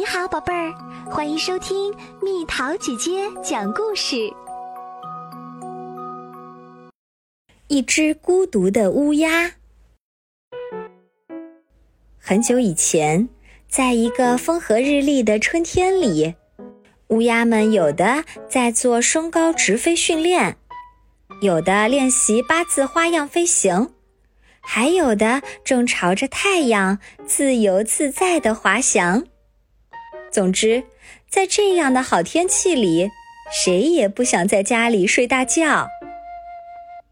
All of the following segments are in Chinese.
你好，宝贝儿，欢迎收听蜜桃姐姐讲故事。一只孤独的乌鸦。很久以前，在一个风和日丽的春天里，乌鸦们有的在做升高直飞训练，有的练习八字花样飞行，还有的正朝着太阳自由自在地滑翔。总之，在这样的好天气里，谁也不想在家里睡大觉。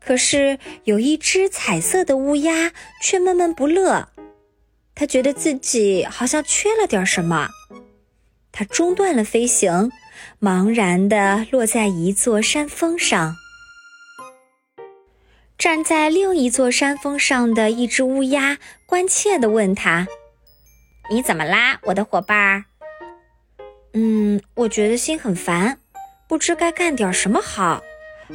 可是，有一只彩色的乌鸦却闷闷不乐，它觉得自己好像缺了点什么。它中断了飞行，茫然地落在一座山峰上。站在另一座山峰上的一只乌鸦关切地问他：“你怎么啦，我的伙伴？”嗯，我觉得心很烦，不知该干点什么好，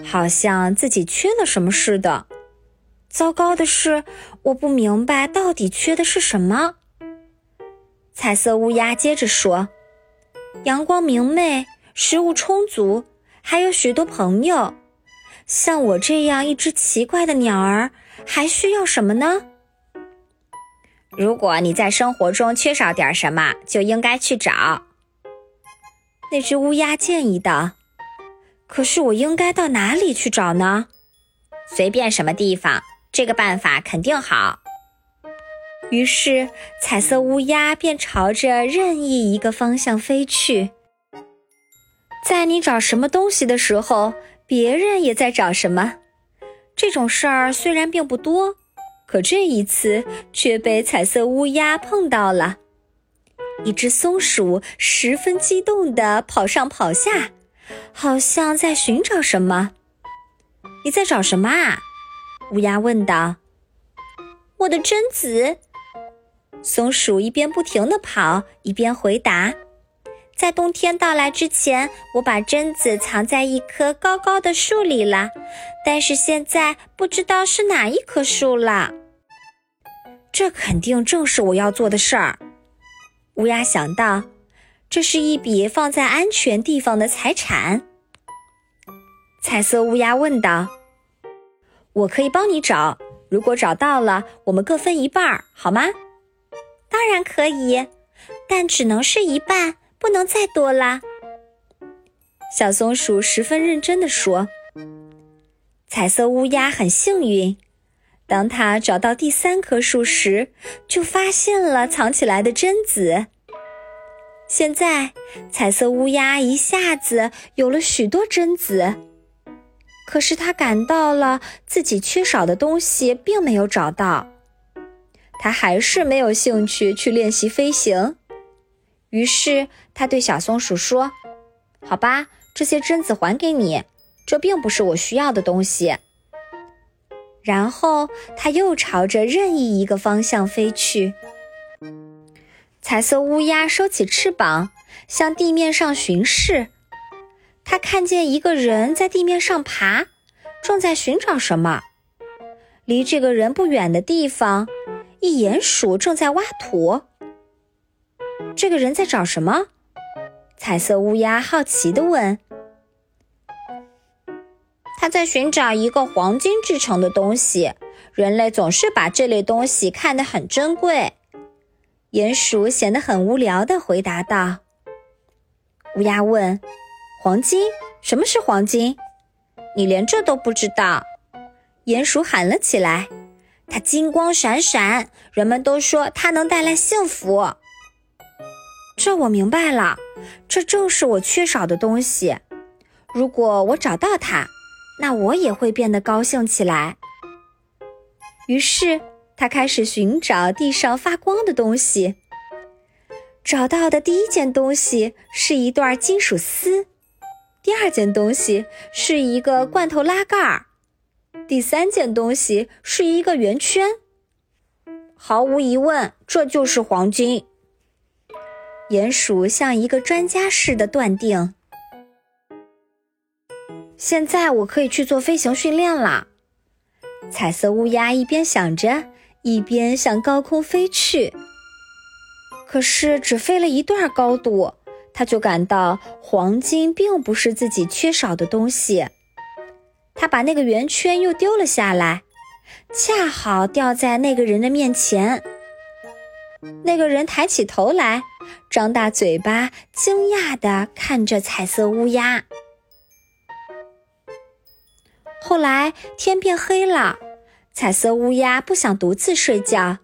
好像自己缺了什么似的。糟糕的是，我不明白到底缺的是什么。彩色乌鸦接着说：“阳光明媚，食物充足，还有许多朋友。像我这样一只奇怪的鸟儿，还需要什么呢？如果你在生活中缺少点什么，就应该去找。”那只乌鸦建议道：“可是我应该到哪里去找呢？随便什么地方，这个办法肯定好。”于是，彩色乌鸦便朝着任意一个方向飞去。在你找什么东西的时候，别人也在找什么。这种事儿虽然并不多，可这一次却被彩色乌鸦碰到了。一只松鼠十分激动地跑上跑下，好像在寻找什么。你在找什么啊？乌鸦问道。我的榛子。松鼠一边不停地跑，一边回答：“在冬天到来之前，我把榛子藏在一棵高高的树里了，但是现在不知道是哪一棵树了。这肯定正是我要做的事儿。”乌鸦想到，这是一笔放在安全地方的财产。彩色乌鸦问道：“我可以帮你找，如果找到了，我们各分一半，好吗？”“当然可以，但只能是一半，不能再多啦。”小松鼠十分认真地说。彩色乌鸦很幸运。当他找到第三棵树时，就发现了藏起来的榛子。现在，彩色乌鸦一下子有了许多榛子。可是，他感到了自己缺少的东西，并没有找到。他还是没有兴趣去练习飞行。于是，他对小松鼠说：“好吧，这些榛子还给你，这并不是我需要的东西。”然后，它又朝着任意一个方向飞去。彩色乌鸦收起翅膀，向地面上巡视。它看见一个人在地面上爬，正在寻找什么。离这个人不远的地方，一鼹鼠正在挖土。这个人在找什么？彩色乌鸦好奇地问。他在寻找一个黄金制成的东西。人类总是把这类东西看得很珍贵。鼹鼠显得很无聊地回答道。乌鸦问：“黄金？什么是黄金？你连这都不知道？”鼹鼠喊了起来：“它金光闪闪，人们都说它能带来幸福。”这我明白了，这正是我缺少的东西。如果我找到它，那我也会变得高兴起来。于是他开始寻找地上发光的东西。找到的第一件东西是一段金属丝，第二件东西是一个罐头拉盖儿，第三件东西是一个圆圈。毫无疑问，这就是黄金。鼹鼠像一个专家似的断定。现在我可以去做飞行训练了。彩色乌鸦一边想着，一边向高空飞去。可是只飞了一段高度，他就感到黄金并不是自己缺少的东西。他把那个圆圈又丢了下来，恰好掉在那个人的面前。那个人抬起头来，张大嘴巴，惊讶地看着彩色乌鸦。后来天变黑了，彩色乌鸦不想独自睡觉，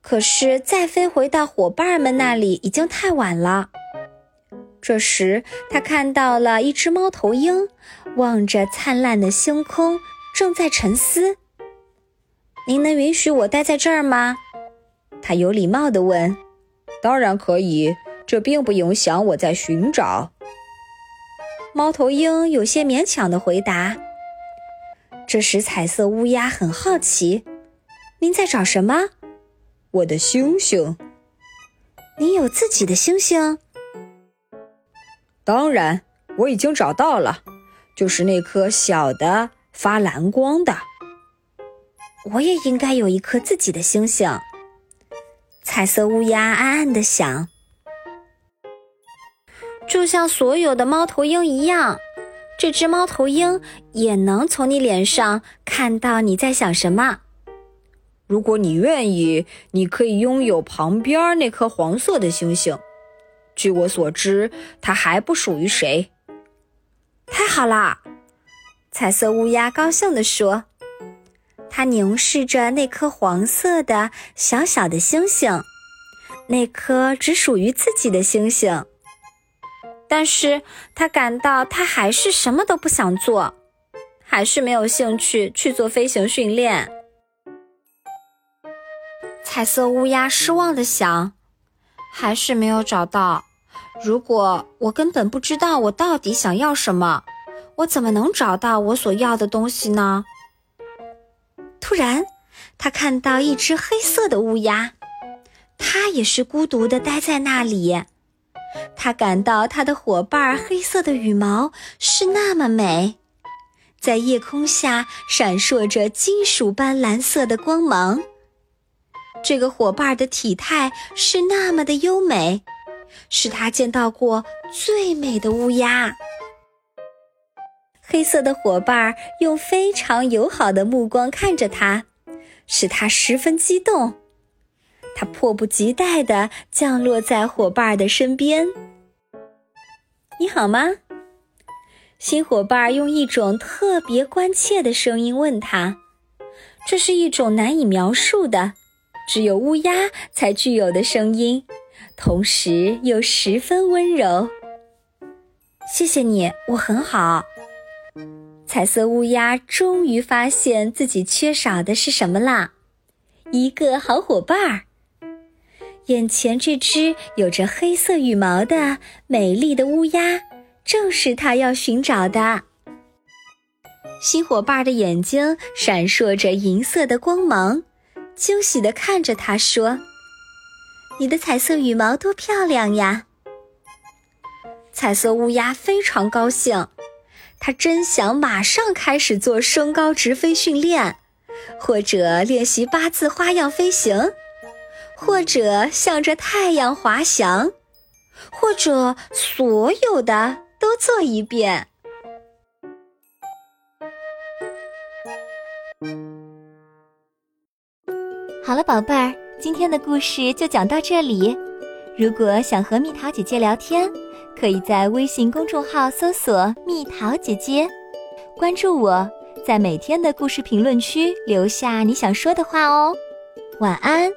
可是再飞回到伙伴们那里已经太晚了。这时，他看到了一只猫头鹰，望着灿烂的星空，正在沉思。您能允许我待在这儿吗？他有礼貌地问：“当然可以，这并不影响我在寻找。”猫头鹰有些勉强地回答。这时，彩色乌鸦很好奇：“您在找什么？”“我的星星。”“您有自己的星星？”“当然，我已经找到了，就是那颗小的发蓝光的。”“我也应该有一颗自己的星星。”彩色乌鸦暗暗的想：“就像所有的猫头鹰一样，这只猫头鹰也能从你脸上看到你在想什么。如果你愿意，你可以拥有旁边那颗黄色的星星。据我所知，它还不属于谁。”太好了，彩色乌鸦高兴地说。它凝视着那颗黄色的小小的星星，那颗只属于自己的星星。但是他感到他还是什么都不想做，还是没有兴趣去做飞行训练。彩色乌鸦失望地想：“还是没有找到。如果我根本不知道我到底想要什么，我怎么能找到我所要的东西呢？”突然，他看到一只黑色的乌鸦，它也是孤独地待在那里。他感到他的伙伴黑色的羽毛是那么美，在夜空下闪烁着金属般蓝色的光芒。这个伙伴的体态是那么的优美，是他见到过最美的乌鸦。黑色的伙伴用非常友好的目光看着他，使他十分激动。他迫不及待地降落在伙伴的身边。“你好吗？”新伙伴用一种特别关切的声音问他，这是一种难以描述的、只有乌鸦才具有的声音，同时又十分温柔。“谢谢你，我很好。”彩色乌鸦终于发现自己缺少的是什么啦，一个好伙伴儿。眼前这只有着黑色羽毛的美丽的乌鸦，正是它要寻找的。新伙伴的眼睛闪烁着银色的光芒，惊喜地看着他说：“你的彩色羽毛多漂亮呀！”彩色乌鸦非常高兴。他真想马上开始做升高直飞训练，或者练习八字花样飞行，或者向着太阳滑翔，或者所有的都做一遍。好了，宝贝儿，今天的故事就讲到这里。如果想和蜜桃姐姐聊天，可以在微信公众号搜索“蜜桃姐姐”，关注我，在每天的故事评论区留下你想说的话哦。晚安。